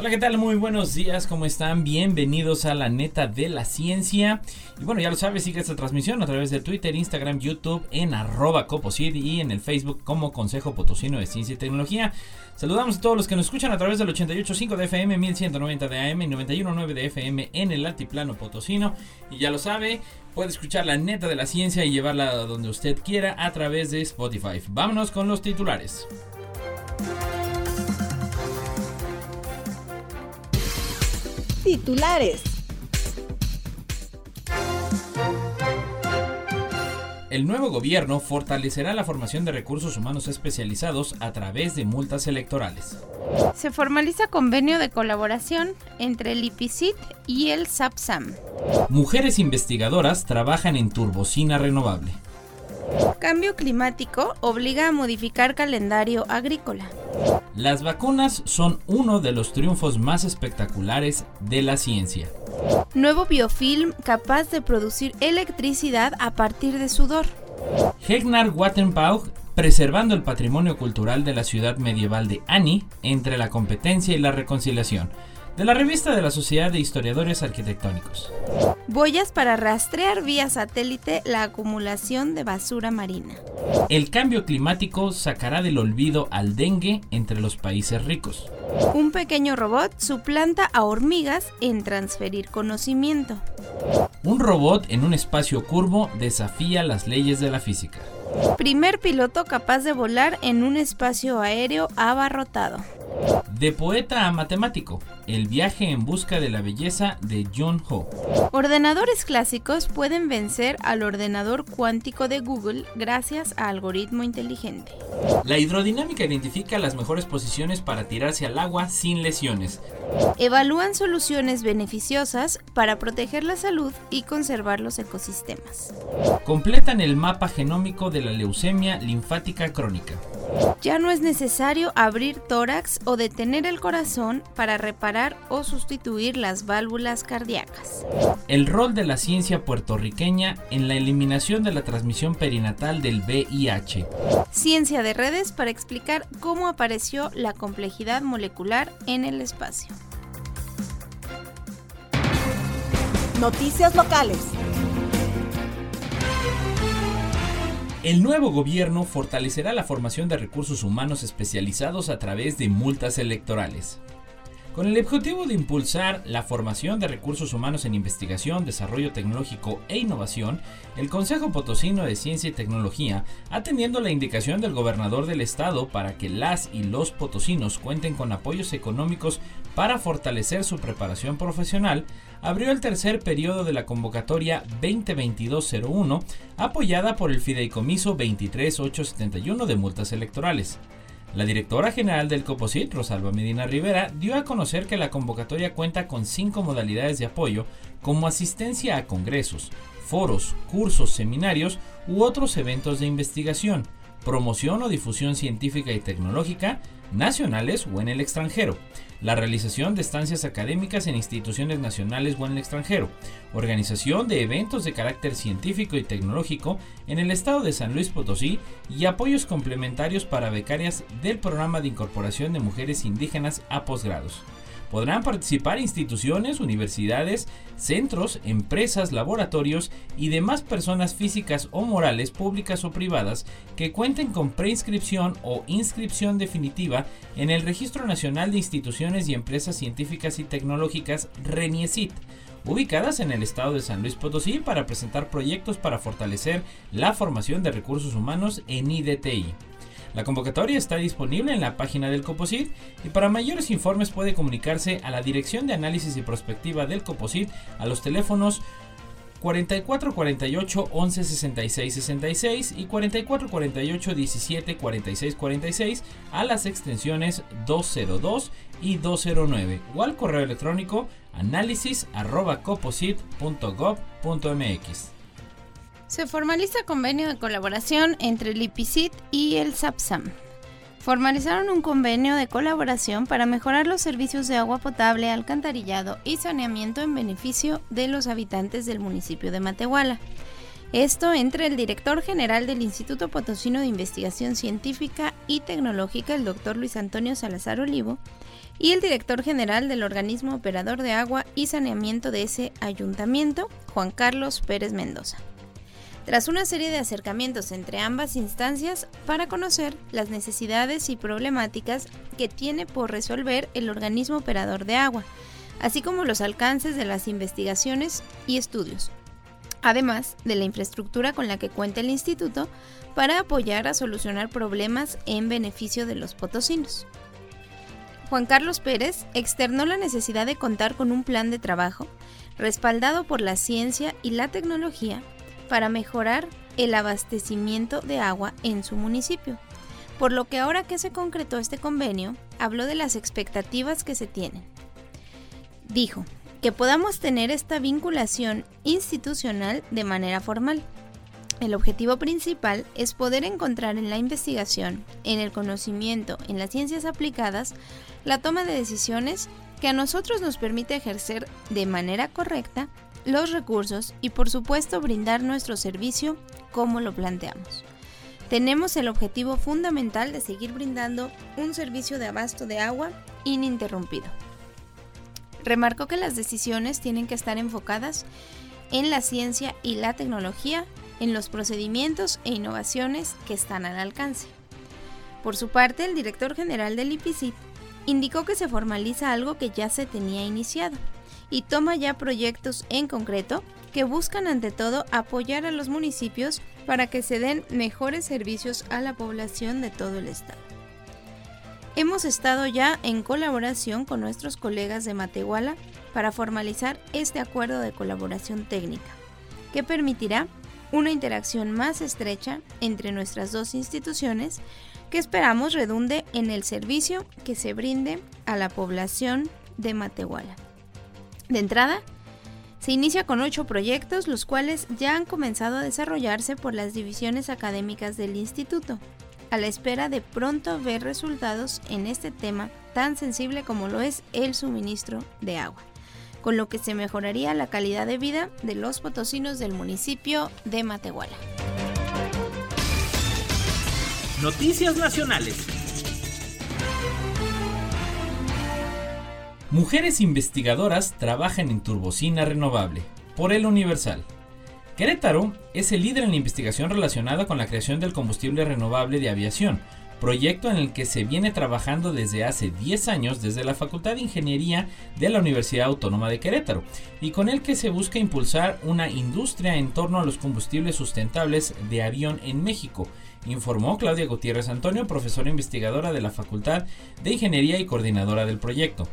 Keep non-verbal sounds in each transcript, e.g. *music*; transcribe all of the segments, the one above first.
Hola, ¿qué tal? Muy buenos días, ¿cómo están? Bienvenidos a la neta de la ciencia. Y bueno, ya lo sabes, sigue esta transmisión a través de Twitter, Instagram, YouTube, en arroba coposid y en el Facebook como Consejo Potosino de Ciencia y Tecnología. Saludamos a todos los que nos escuchan a través del 88.5 de FM, 1190 de AM y 91.9 de FM en el altiplano potosino. Y ya lo sabe, puede escuchar la neta de la ciencia y llevarla donde usted quiera a través de Spotify. Vámonos con los titulares. Titulares. El nuevo gobierno fortalecerá la formación de recursos humanos especializados a través de multas electorales. Se formaliza convenio de colaboración entre el IPICIT y el SAPSAM. Mujeres investigadoras trabajan en turbocina renovable. Cambio climático obliga a modificar calendario agrícola. Las vacunas son uno de los triunfos más espectaculares de la ciencia. Nuevo biofilm capaz de producir electricidad a partir de sudor. Hegnar Wattenbauch preservando el patrimonio cultural de la ciudad medieval de Ani entre la competencia y la reconciliación de la revista de la Sociedad de Historiadores Arquitectónicos. Boyas para rastrear vía satélite la acumulación de basura marina. El cambio climático sacará del olvido al dengue entre los países ricos. Un pequeño robot suplanta a hormigas en transferir conocimiento. Un robot en un espacio curvo desafía las leyes de la física. Primer piloto capaz de volar en un espacio aéreo abarrotado. De poeta a matemático, el viaje en busca de la belleza de John Ho. Ordenadores clásicos pueden vencer al ordenador cuántico de Google gracias a algoritmo inteligente. La hidrodinámica identifica las mejores posiciones para tirarse al agua sin lesiones. Evalúan soluciones beneficiosas para proteger la salud y conservar los ecosistemas. Completan el mapa genómico de la leucemia linfática crónica. Ya no es necesario abrir tórax o detener el corazón para reparar o sustituir las válvulas cardíacas. El rol de la ciencia puertorriqueña en la eliminación de la transmisión perinatal del VIH. Ciencia de redes para explicar cómo apareció la complejidad molecular en el espacio. Noticias locales. El nuevo gobierno fortalecerá la formación de recursos humanos especializados a través de multas electorales. Con el objetivo de impulsar la formación de recursos humanos en investigación, desarrollo tecnológico e innovación, el Consejo Potosino de Ciencia y Tecnología, atendiendo la indicación del gobernador del estado para que las y los potosinos cuenten con apoyos económicos para fortalecer su preparación profesional, abrió el tercer periodo de la convocatoria 2022-01, apoyada por el Fideicomiso 23871 de multas electorales. La directora general del COPOSIT, Rosalba Medina Rivera, dio a conocer que la convocatoria cuenta con cinco modalidades de apoyo, como asistencia a congresos, foros, cursos, seminarios u otros eventos de investigación, promoción o difusión científica y tecnológica, nacionales o en el extranjero, la realización de estancias académicas en instituciones nacionales o en el extranjero, organización de eventos de carácter científico y tecnológico en el estado de San Luis Potosí y apoyos complementarios para becarias del programa de incorporación de mujeres indígenas a posgrados. Podrán participar instituciones, universidades, centros, empresas, laboratorios y demás personas físicas o morales, públicas o privadas, que cuenten con preinscripción o inscripción definitiva en el Registro Nacional de Instituciones y Empresas Científicas y Tecnológicas RENIECIT ubicadas en el estado de San Luis Potosí para presentar proyectos para fortalecer la formación de recursos humanos en IDTI. La convocatoria está disponible en la página del COPOSIT y para mayores informes puede comunicarse a la Dirección de Análisis y Prospectiva del COPOSIT a los teléfonos 4448 11 66 66 y 4448 17 46 46 a las extensiones 202 y 209 o al correo electrónico análisis.coposit.gov.mx. Se formaliza convenio de colaboración entre el IPICIT y el SAPSAM. Formalizaron un convenio de colaboración para mejorar los servicios de agua potable, alcantarillado y saneamiento en beneficio de los habitantes del municipio de Matehuala. Esto entre el director general del Instituto Potosino de Investigación Científica y Tecnológica, el doctor Luis Antonio Salazar Olivo, y el director general del organismo operador de agua y saneamiento de ese ayuntamiento, Juan Carlos Pérez Mendoza tras una serie de acercamientos entre ambas instancias para conocer las necesidades y problemáticas que tiene por resolver el organismo operador de agua, así como los alcances de las investigaciones y estudios, además de la infraestructura con la que cuenta el instituto para apoyar a solucionar problemas en beneficio de los potosinos. Juan Carlos Pérez externó la necesidad de contar con un plan de trabajo respaldado por la ciencia y la tecnología para mejorar el abastecimiento de agua en su municipio. Por lo que ahora que se concretó este convenio, habló de las expectativas que se tienen. Dijo que podamos tener esta vinculación institucional de manera formal. El objetivo principal es poder encontrar en la investigación, en el conocimiento, en las ciencias aplicadas, la toma de decisiones que a nosotros nos permite ejercer de manera correcta los recursos y por supuesto brindar nuestro servicio como lo planteamos. Tenemos el objetivo fundamental de seguir brindando un servicio de abasto de agua ininterrumpido. Remarcó que las decisiones tienen que estar enfocadas en la ciencia y la tecnología, en los procedimientos e innovaciones que están al alcance. Por su parte, el director general del IPCIT indicó que se formaliza algo que ya se tenía iniciado, y toma ya proyectos en concreto que buscan ante todo apoyar a los municipios para que se den mejores servicios a la población de todo el estado. Hemos estado ya en colaboración con nuestros colegas de Matehuala para formalizar este acuerdo de colaboración técnica, que permitirá una interacción más estrecha entre nuestras dos instituciones que esperamos redunde en el servicio que se brinde a la población de Matehuala. De entrada, se inicia con ocho proyectos, los cuales ya han comenzado a desarrollarse por las divisiones académicas del instituto, a la espera de pronto ver resultados en este tema tan sensible como lo es el suministro de agua, con lo que se mejoraría la calidad de vida de los potosinos del municipio de Matehuala. Noticias Nacionales. Mujeres investigadoras trabajan en turbocina renovable. Por el Universal. Querétaro es el líder en la investigación relacionada con la creación del combustible renovable de aviación, proyecto en el que se viene trabajando desde hace 10 años desde la Facultad de Ingeniería de la Universidad Autónoma de Querétaro, y con el que se busca impulsar una industria en torno a los combustibles sustentables de avión en México, informó Claudia Gutiérrez Antonio, profesora investigadora de la Facultad de Ingeniería y coordinadora del proyecto.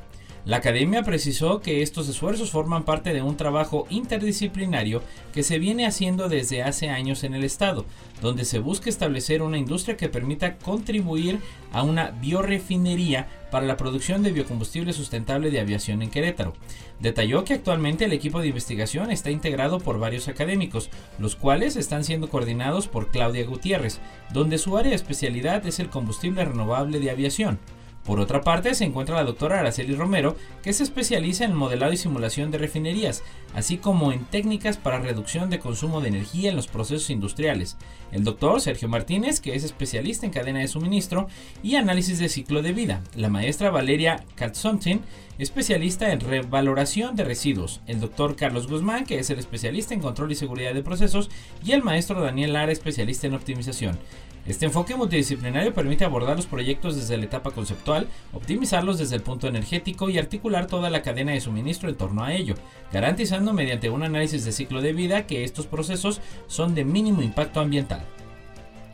La academia precisó que estos esfuerzos forman parte de un trabajo interdisciplinario que se viene haciendo desde hace años en el Estado, donde se busca establecer una industria que permita contribuir a una biorefinería para la producción de biocombustible sustentable de aviación en Querétaro. Detalló que actualmente el equipo de investigación está integrado por varios académicos, los cuales están siendo coordinados por Claudia Gutiérrez, donde su área de especialidad es el combustible renovable de aviación. Por otra parte, se encuentra la doctora Araceli Romero, que se especializa en modelado y simulación de refinerías, así como en técnicas para reducción de consumo de energía en los procesos industriales. El doctor Sergio Martínez, que es especialista en cadena de suministro y análisis de ciclo de vida. La maestra Valeria Katzontin, especialista en revaloración de residuos. El doctor Carlos Guzmán, que es el especialista en control y seguridad de procesos. Y el maestro Daniel Lara, especialista en optimización. Este enfoque multidisciplinario permite abordar los proyectos desde la etapa conceptual, optimizarlos desde el punto energético y articular toda la cadena de suministro en torno a ello, garantizando mediante un análisis de ciclo de vida que estos procesos son de mínimo impacto ambiental.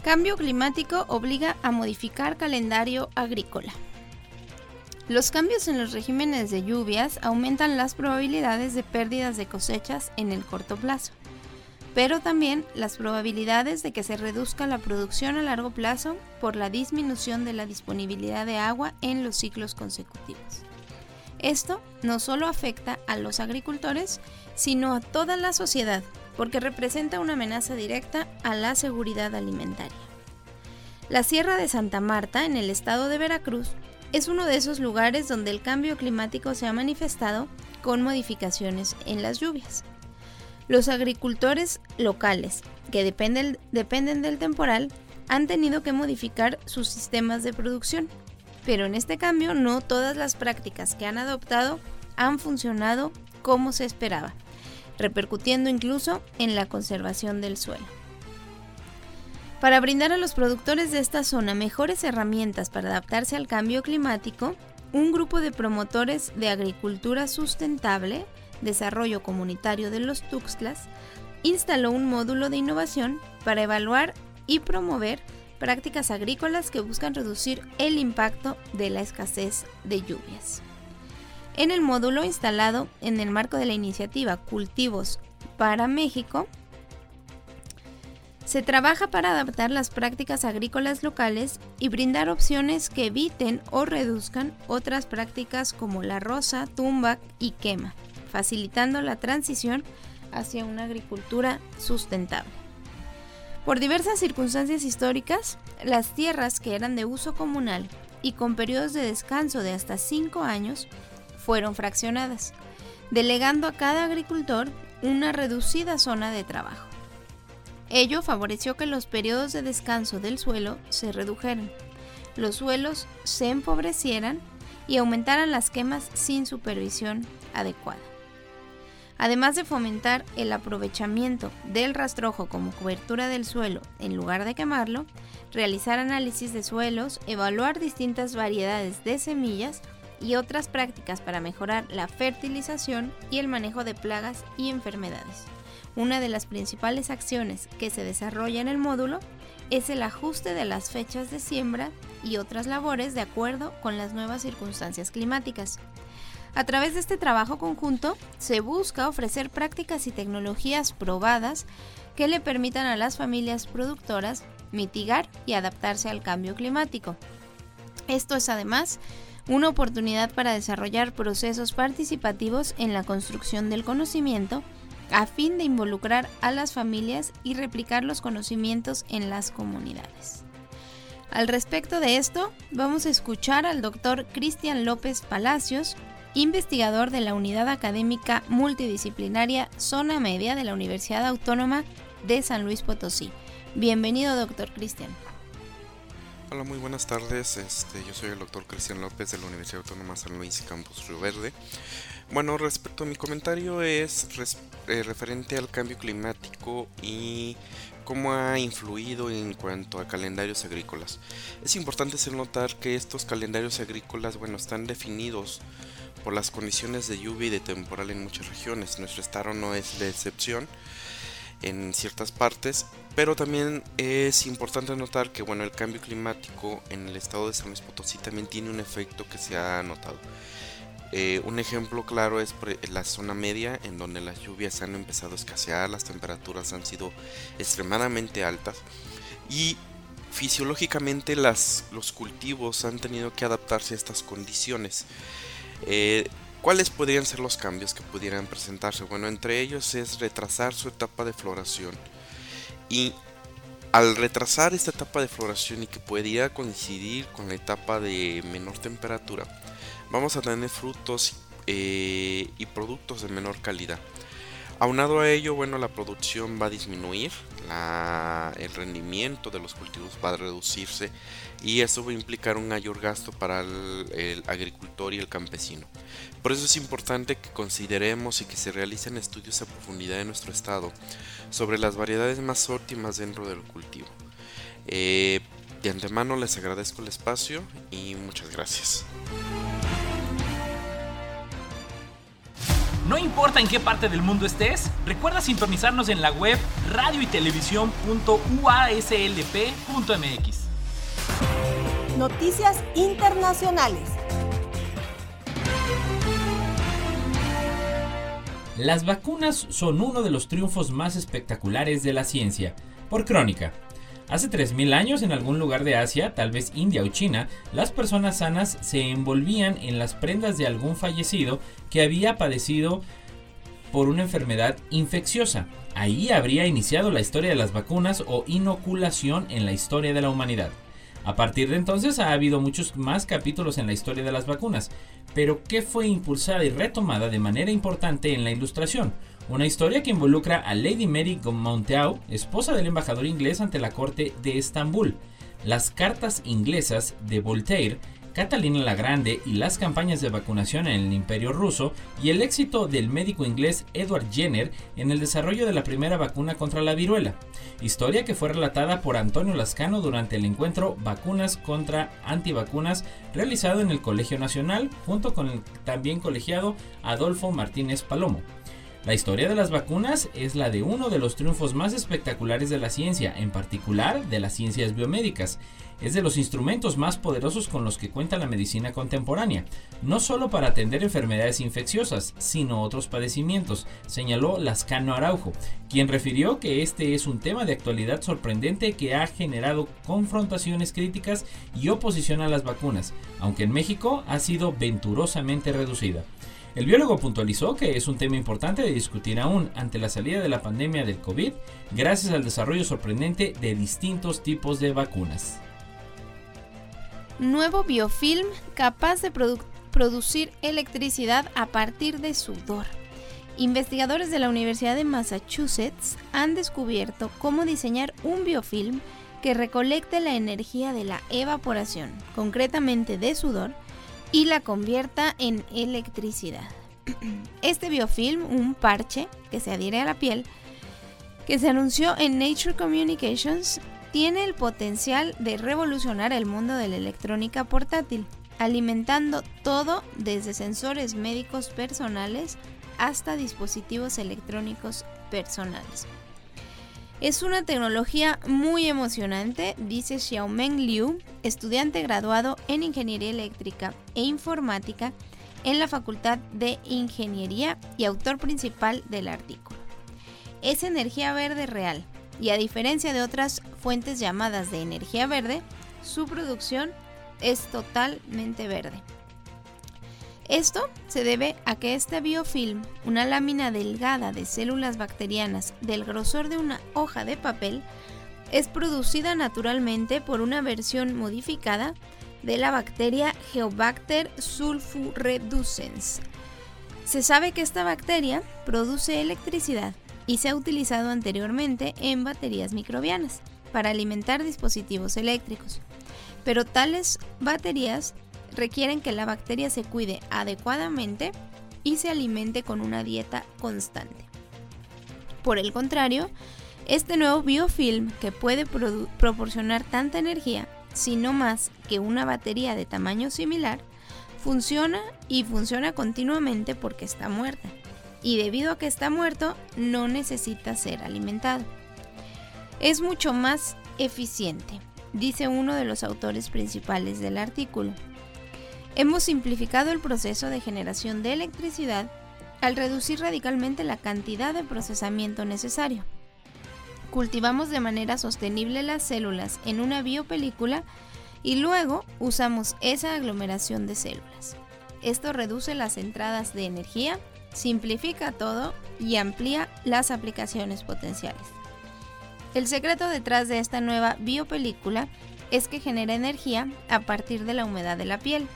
Cambio climático obliga a modificar calendario agrícola. Los cambios en los regímenes de lluvias aumentan las probabilidades de pérdidas de cosechas en el corto plazo pero también las probabilidades de que se reduzca la producción a largo plazo por la disminución de la disponibilidad de agua en los ciclos consecutivos. Esto no solo afecta a los agricultores, sino a toda la sociedad, porque representa una amenaza directa a la seguridad alimentaria. La Sierra de Santa Marta, en el estado de Veracruz, es uno de esos lugares donde el cambio climático se ha manifestado con modificaciones en las lluvias. Los agricultores locales, que dependen, dependen del temporal, han tenido que modificar sus sistemas de producción, pero en este cambio no todas las prácticas que han adoptado han funcionado como se esperaba, repercutiendo incluso en la conservación del suelo. Para brindar a los productores de esta zona mejores herramientas para adaptarse al cambio climático, un grupo de promotores de agricultura sustentable Desarrollo Comunitario de los Tuxtlas, instaló un módulo de innovación para evaluar y promover prácticas agrícolas que buscan reducir el impacto de la escasez de lluvias. En el módulo instalado en el marco de la iniciativa Cultivos para México, se trabaja para adaptar las prácticas agrícolas locales y brindar opciones que eviten o reduzcan otras prácticas como la rosa, tumba y quema facilitando la transición hacia una agricultura sustentable. Por diversas circunstancias históricas, las tierras que eran de uso comunal y con periodos de descanso de hasta 5 años fueron fraccionadas, delegando a cada agricultor una reducida zona de trabajo. Ello favoreció que los periodos de descanso del suelo se redujeran, los suelos se empobrecieran y aumentaran las quemas sin supervisión adecuada además de fomentar el aprovechamiento del rastrojo como cobertura del suelo en lugar de quemarlo, realizar análisis de suelos, evaluar distintas variedades de semillas y otras prácticas para mejorar la fertilización y el manejo de plagas y enfermedades. Una de las principales acciones que se desarrolla en el módulo es el ajuste de las fechas de siembra y otras labores de acuerdo con las nuevas circunstancias climáticas. A través de este trabajo conjunto se busca ofrecer prácticas y tecnologías probadas que le permitan a las familias productoras mitigar y adaptarse al cambio climático. Esto es además una oportunidad para desarrollar procesos participativos en la construcción del conocimiento a fin de involucrar a las familias y replicar los conocimientos en las comunidades. Al respecto de esto, vamos a escuchar al doctor Cristian López Palacios, investigador de la Unidad Académica Multidisciplinaria Zona Media de la Universidad Autónoma de San Luis Potosí. Bienvenido, doctor Cristian. Hola, muy buenas tardes. Este, yo soy el doctor Cristian López de la Universidad Autónoma San Luis, Campus Río Verde. Bueno, respecto a mi comentario es eh, referente al cambio climático y cómo ha influido en cuanto a calendarios agrícolas. Es importante hacer notar que estos calendarios agrícolas, bueno, están definidos por las condiciones de lluvia y de temporal en muchas regiones. Nuestro estado no es de excepción en ciertas partes, pero también es importante notar que bueno, el cambio climático en el estado de San Luis Potosí también tiene un efecto que se ha notado. Eh, un ejemplo claro es la zona media, en donde las lluvias han empezado a escasear, las temperaturas han sido extremadamente altas y fisiológicamente los cultivos han tenido que adaptarse a estas condiciones. Eh, ¿Cuáles podrían ser los cambios que pudieran presentarse? Bueno, entre ellos es retrasar su etapa de floración. Y al retrasar esta etapa de floración y que pudiera coincidir con la etapa de menor temperatura, vamos a tener frutos eh, y productos de menor calidad. Aunado a ello, bueno, la producción va a disminuir, el rendimiento de los cultivos va a reducirse y eso va a implicar un mayor gasto para el, agricultor y el campesino. Por eso es importante que consideremos y que se realicen estudios a profundidad en nuestro estado sobre las variedades más óptimas dentro del cultivo. Eh, de antemano les agradezco el espacio y muchas gracias. No importa en qué parte del mundo estés, recuerda sintonizarnos en la web radio y Noticias internacionales. Las vacunas son uno de los triunfos más espectaculares de la ciencia. Por crónica. Hace 3.000 años en algún lugar de Asia, tal vez India o China, las personas sanas se envolvían en las prendas de algún fallecido que había padecido por una enfermedad infecciosa. Ahí habría iniciado la historia de las vacunas o inoculación en la historia de la humanidad. A partir de entonces ha habido muchos más capítulos en la historia de las vacunas, pero que fue impulsada y retomada de manera importante en la Ilustración, una historia que involucra a Lady Mary Monteau, esposa del embajador inglés ante la corte de Estambul. Las cartas inglesas de Voltaire Catalina la Grande y las campañas de vacunación en el Imperio ruso y el éxito del médico inglés Edward Jenner en el desarrollo de la primera vacuna contra la viruela, historia que fue relatada por Antonio Lascano durante el encuentro Vacunas contra Antivacunas realizado en el Colegio Nacional junto con el también colegiado Adolfo Martínez Palomo. La historia de las vacunas es la de uno de los triunfos más espectaculares de la ciencia, en particular de las ciencias biomédicas. Es de los instrumentos más poderosos con los que cuenta la medicina contemporánea, no solo para atender enfermedades infecciosas, sino otros padecimientos, señaló Lascano Araujo, quien refirió que este es un tema de actualidad sorprendente que ha generado confrontaciones críticas y oposición a las vacunas, aunque en México ha sido venturosamente reducida. El biólogo puntualizó que es un tema importante de discutir aún ante la salida de la pandemia del COVID, gracias al desarrollo sorprendente de distintos tipos de vacunas. Nuevo biofilm capaz de producir electricidad a partir de sudor. Investigadores de la Universidad de Massachusetts han descubierto cómo diseñar un biofilm que recolecte la energía de la evaporación, concretamente de sudor, y la convierta en electricidad. *clears throat* Este biofilm, un parche que se adhiere a la piel, que se anunció en Nature Communications, tiene el potencial de revolucionar el mundo de la electrónica portátil, alimentando todo desde sensores médicos personales hasta dispositivos electrónicos personales. Es una tecnología muy emocionante, dice Xiaomeng Liu, estudiante graduado en Ingeniería Eléctrica e Informática en la Facultad de Ingeniería y autor principal del artículo. Es energía verde real y a diferencia de otras fuentes llamadas de energía verde, su producción es totalmente verde. Esto se debe a que este biofilm, una lámina delgada de células bacterianas del grosor de una hoja de papel, es producida naturalmente por una versión modificada de la bacteria Geobacter sulfureducens. Se sabe que esta bacteria produce electricidad y se ha utilizado anteriormente en baterías microbianas para alimentar dispositivos eléctricos. Pero tales baterías requieren que la bacteria se cuide adecuadamente y se alimente con una dieta constante. Por el contrario, este nuevo biofilm que puede proporcionar tanta energía, si no más que una batería de tamaño similar, funciona y funciona continuamente porque está muerta. Y debido a que está muerto, no necesita ser alimentado. Es mucho más eficiente, dice uno de los autores principales del artículo. Hemos simplificado el proceso de generación de electricidad al reducir radicalmente la cantidad de procesamiento necesario. Cultivamos de manera sostenible las células en una biopelícula y luego usamos esa aglomeración de células. Esto reduce las entradas de energía, simplifica todo y amplía las aplicaciones potenciales. El secreto detrás de esta nueva biopelícula es que genera energía a partir de la humedad de la piel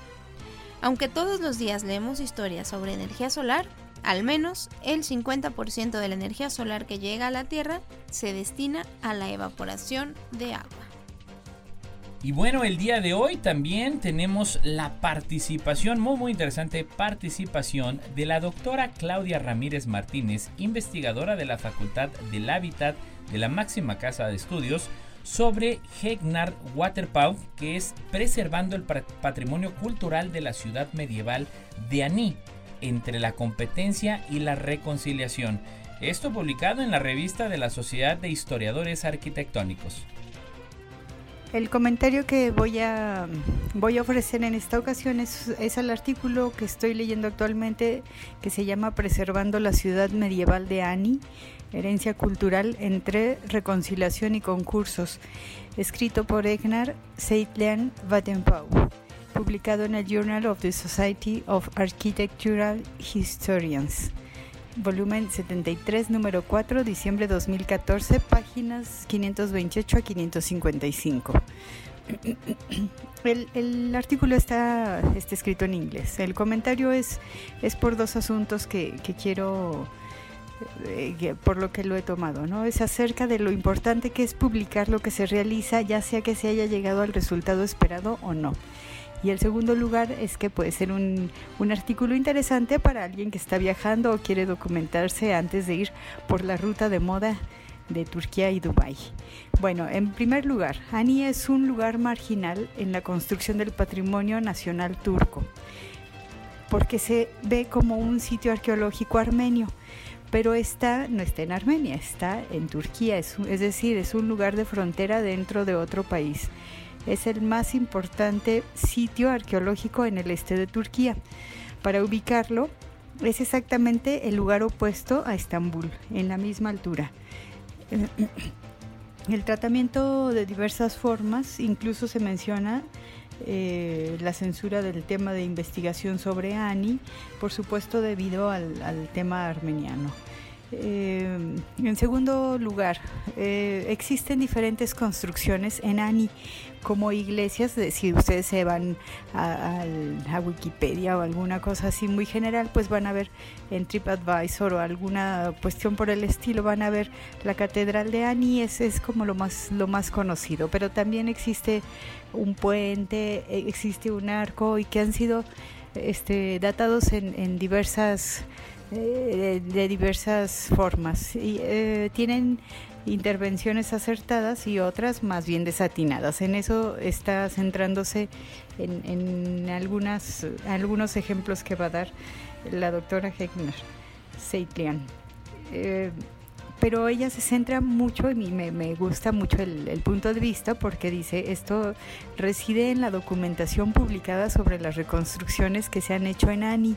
aunque todos los días leemos historias sobre energía solar, al menos el 50% de la energía solar que llega a la Tierra se destina a la evaporación de agua. Y bueno, el día de hoy también tenemos la participación, muy muy interesante participación de la doctora Claudia Ramírez Martínez, investigadora de la Facultad del Hábitat de la máxima casa de estudios sobre Hegnar Waterpau, que es Preservando el Patrimonio Cultural de la Ciudad Medieval de Aní, entre la competencia y la reconciliación. Esto publicado en la revista de la Sociedad de Historiadores Arquitectónicos. El comentario que voy a, voy a ofrecer en esta ocasión es, es el artículo que estoy leyendo actualmente que se llama Preservando la ciudad medieval de Ani, herencia cultural entre reconciliación y concursos, escrito por Egnar Seitlian Vattenpau, publicado en el Journal of the Society of Architectural Historians volumen 73, número 4, diciembre 2014, páginas 528 a 555. El, artículo está, escrito en inglés. El comentario es, es por dos asuntos que quiero, eh, por lo que lo he tomado. ¿no? Es acerca de lo importante que es publicar lo que se realiza, ya sea que se haya llegado al resultado esperado o no. Y el segundo lugar es que puede ser un, un, artículo interesante para alguien que está viajando o quiere documentarse antes de ir por la ruta de moda de Turquía y Dubái. Bueno, en primer lugar, Ani es un lugar marginal en la construcción del patrimonio nacional turco, porque se ve como un sitio arqueológico armenio pero está, no está en Armenia, está en Turquía, es, es decir, es un lugar de frontera dentro de otro país es el más importante sitio arqueológico en el este de Turquía. Para ubicarlo, es exactamente el lugar opuesto a Estambul, en la misma altura. El tratamiento de diversas formas, incluso se menciona eh, la censura del tema de investigación sobre Ani, por supuesto debido al, al tema armeniano. Eh, en segundo lugar, eh, existen diferentes construcciones en Ani, como iglesias, si ustedes se van a, a, Wikipedia o alguna cosa así muy general, pues van a ver en TripAdvisor o alguna cuestión por el estilo, van a ver la Catedral de Ani, es, es como lo más, lo más conocido, pero también existe un puente, existe un arco y que han sido este, datados en diversas eh, de, diversas formas y eh, tienen intervenciones acertadas y otras más bien desatinadas. En eso está centrándose en, en algunas, algunos ejemplos que va a dar la doctora Heckner Seitlian. Eh, pero ella se centra mucho, y me, me gusta mucho el, punto de vista porque dice, esto reside en la documentación publicada sobre las reconstrucciones que se han hecho en ANI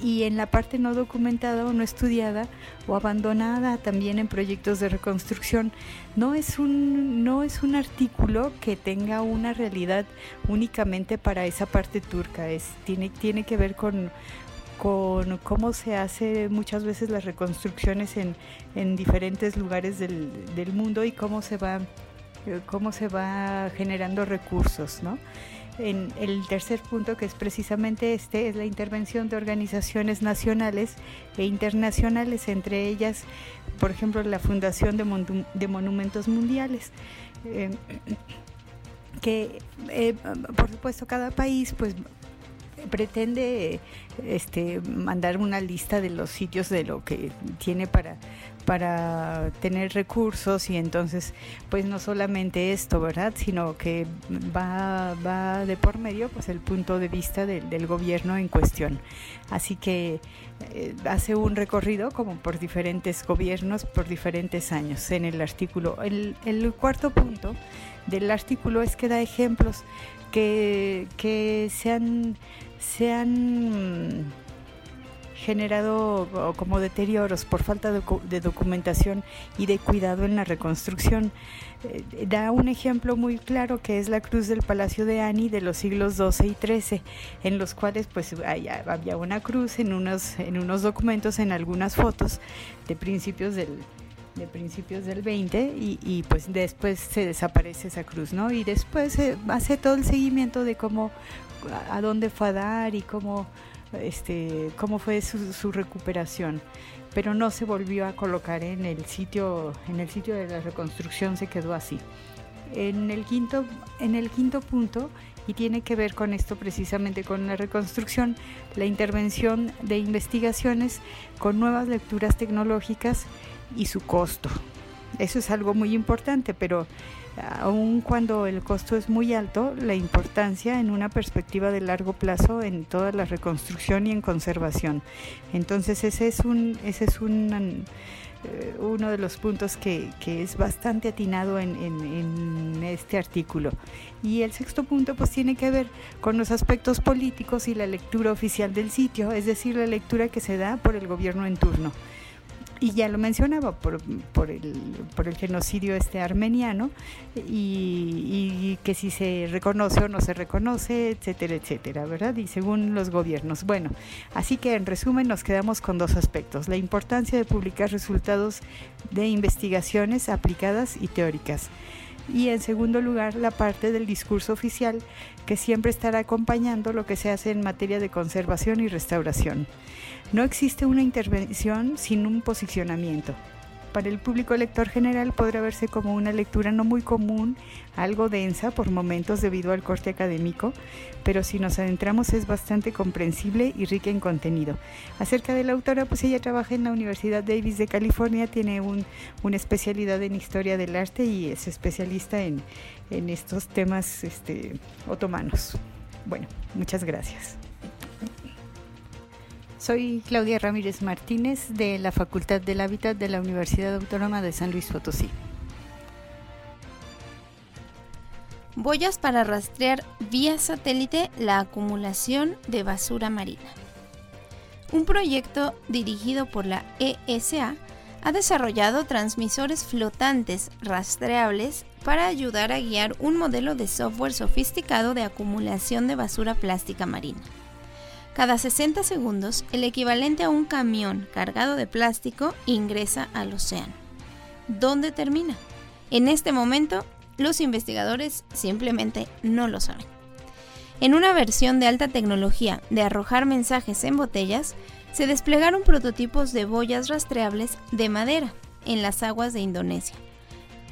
y en la parte no documentada o no estudiada o abandonada también en proyectos de reconstrucción. No es un, no es un artículo que tenga una realidad únicamente para esa parte turca, es, tiene, tiene que ver con, con cómo se hace muchas veces las reconstrucciones en, en diferentes lugares del, del, mundo y cómo se va cómo se va generando recursos, ¿no? En el tercer punto, que es precisamente este, es la intervención de organizaciones nacionales e internacionales, entre ellas, por ejemplo, la Fundación de, Mon de Monumentos Mundiales. Eh, que, eh, por supuesto, cada país, pues pretende este, mandar una lista de los sitios de lo que tiene para para tener recursos y entonces pues no solamente esto, ¿verdad? Sino que va, va de por medio pues el punto de vista de, del gobierno en cuestión. Así que eh, hace un recorrido como por diferentes gobiernos por diferentes años en el artículo. El, el cuarto punto del artículo es que da ejemplos que, que se han, se han generado como deterioros por falta de, documentación y de cuidado en la reconstrucción. Eh, da un ejemplo muy claro que es la cruz del Palacio de Ani de los siglos XII y XIII, en los cuales pues había una cruz en unos, en unos documentos, en algunas fotos de principios del, de principios del 20 y, y, pues después se desaparece esa cruz, ¿no? Y después se hace todo el seguimiento de cómo, a dónde fue a dar y cómo este, cómo fue su, su, recuperación, pero no se volvió a colocar en el sitio, en el sitio de la reconstrucción se quedó así. En el quinto, en el quinto punto, y tiene que ver con esto precisamente con la reconstrucción, la intervención de investigaciones con nuevas lecturas tecnológicas y su costo. Eso es algo muy importante, pero aun cuando el costo es muy alto, la importancia en una perspectiva de largo plazo en toda la reconstrucción y en conservación. Entonces ese es un, ese es un, eh, uno de los puntos que, es bastante atinado en, en, este artículo. Y el sexto punto pues tiene que ver con los aspectos políticos y la lectura oficial del sitio, es decir, la lectura que se da por el gobierno en turno y ya lo mencionaba por, por, el, por el genocidio este armeniano y, que si se reconoce o no se reconoce, etcétera, etcétera, ¿verdad? Y según los gobiernos. Bueno, así que en resumen nos quedamos con dos aspectos, la importancia de publicar resultados de investigaciones aplicadas y teóricas y en segundo lugar la parte del discurso oficial que siempre estará acompañando lo que se hace en materia de conservación y restauración. No existe una intervención sin un posicionamiento. Para el público lector general podrá verse como una lectura no muy común, algo densa por momentos debido al corte académico, pero si nos adentramos es bastante comprensible y rica en contenido. Acerca de la autora, pues ella trabaja en la Universidad Davis de California, tiene una especialidad en historia del arte y es especialista en, estos temas este, otomanos. Bueno, muchas gracias. Soy Claudia Ramírez Martínez de la Facultad del Hábitat de la Universidad Autónoma de San Luis Potosí. Boyas para rastrear vía satélite la acumulación de basura marina. Un proyecto dirigido por la ESA ha desarrollado transmisores flotantes rastreables para ayudar a guiar un modelo de software sofisticado de acumulación de basura plástica marina. Cada 60 segundos, el equivalente a un camión cargado de plástico ingresa al océano. ¿Dónde termina? En este momento, los investigadores simplemente no lo saben. En una versión de alta tecnología de arrojar mensajes en botellas, se desplegaron prototipos de boyas rastreables de madera en las aguas de Indonesia,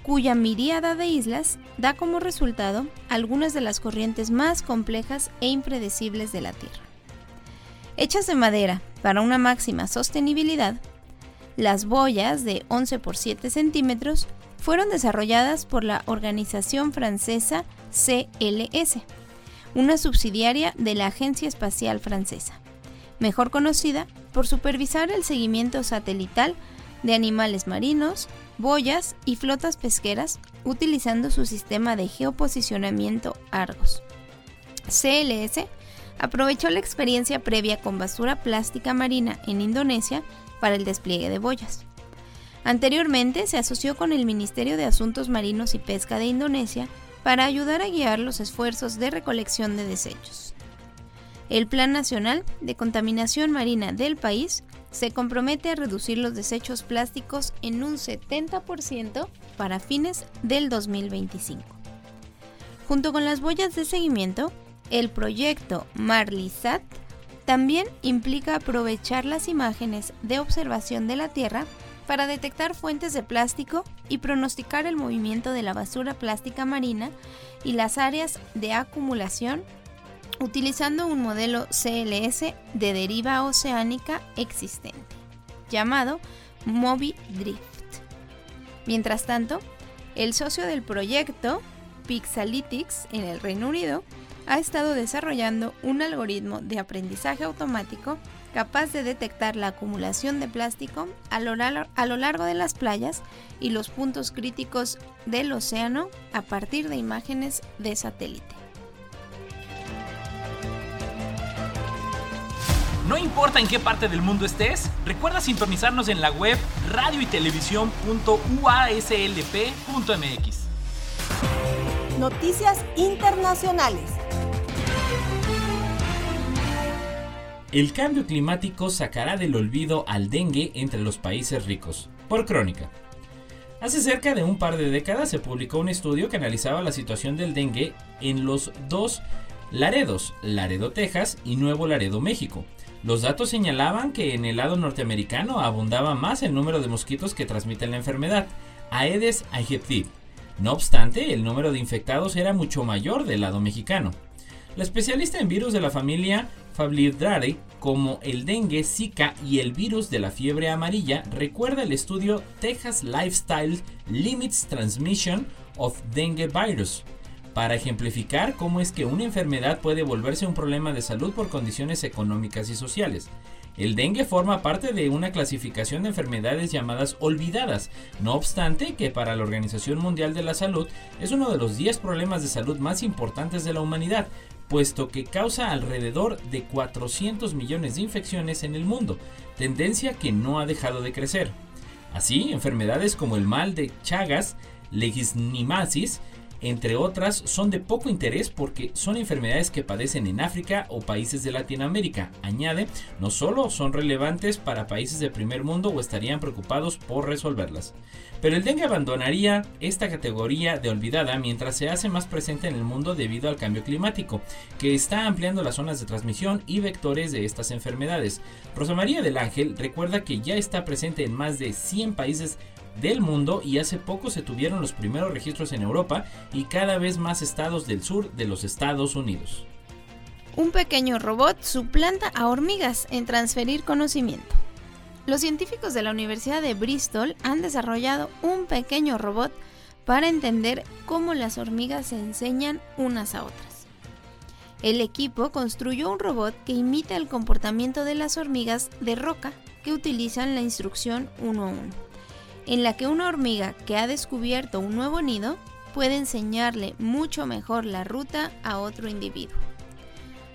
cuya miríada de islas da como resultado algunas de las corrientes más complejas e impredecibles de la Tierra. Hechas de madera para una máxima sostenibilidad, las boyas de 11 por 7 centímetros fueron desarrolladas por la organización francesa CLS, una subsidiaria de la Agencia Espacial Francesa, mejor conocida por supervisar el seguimiento satelital de animales marinos, boyas y flotas pesqueras utilizando su sistema de geoposicionamiento Argos. CLS aprovechó la experiencia previa con basura plástica marina en Indonesia para el despliegue de boyas. Anteriormente se asoció con el Ministerio de Asuntos Marinos y Pesca de Indonesia para ayudar a guiar los esfuerzos de recolección de desechos. El Plan Nacional de Contaminación Marina del país se compromete a reducir los desechos plásticos en un 70% para fines del 2025. Junto con las boyas de seguimiento, el proyecto Marlisat también implica aprovechar las imágenes de observación de la Tierra para detectar fuentes de plástico y pronosticar el movimiento de la basura plástica marina y las áreas de acumulación utilizando un modelo CLS de deriva oceánica existente, llamado Moby Drift. Mientras tanto, el socio del proyecto, Pixalytics, en el Reino Unido, ha estado desarrollando un algoritmo de aprendizaje automático capaz de detectar la acumulación de plástico a lo, largo de las playas y los puntos críticos del océano a partir de imágenes de satélite. No importa en qué parte del mundo estés, recuerda sintonizarnos en la web radio y Noticias internacionales. El cambio climático sacará del olvido al dengue entre los países ricos. Por crónica. Hace cerca de un par de décadas se publicó un estudio que analizaba la situación del dengue en los dos Laredos, Laredo, Texas y Nuevo Laredo, México. Los datos señalaban que en el lado norteamericano abundaba más el número de mosquitos que transmiten la enfermedad, Aedes aegypti. No obstante, el número de infectados era mucho mayor del lado mexicano. La especialista en virus de la familia familiares como el dengue, Zika y el virus de la fiebre amarilla, recuerda el estudio Texas Lifestyle Limits Transmission of Dengue Virus, para ejemplificar cómo es que una enfermedad puede volverse un problema de salud por condiciones económicas y sociales. El dengue forma parte de una clasificación de enfermedades llamadas olvidadas, no obstante que para la Organización Mundial de la Salud es uno de los 10 problemas de salud más importantes de la humanidad, puesto que causa alrededor de 400 millones de infecciones en el mundo, tendencia que no ha dejado de crecer. Así, enfermedades como el mal de Chagas, leishmaniasis, entre otras, son de poco interés porque son enfermedades que padecen en África o países de Latinoamérica. Añade, no solo son relevantes para países de primer mundo o estarían preocupados por resolverlas. Pero el dengue abandonaría esta categoría de olvidada mientras se hace más presente en el mundo debido al cambio climático, que está ampliando las zonas de transmisión y vectores de estas enfermedades. Rosa María del Ángel recuerda que ya está presente en más de 100 países del mundo y hace poco se tuvieron los primeros registros en Europa y cada vez más estados del sur de los Estados Unidos. Un pequeño robot suplanta a hormigas en transferir conocimiento. Los científicos de la Universidad de Bristol han desarrollado un pequeño robot para entender cómo las hormigas se enseñan unas a otras. El equipo construyó un robot que imita el comportamiento de las hormigas de roca que utilizan la instrucción 1 a 1 en la que una hormiga que ha descubierto un nuevo nido puede enseñarle mucho mejor la ruta a otro individuo.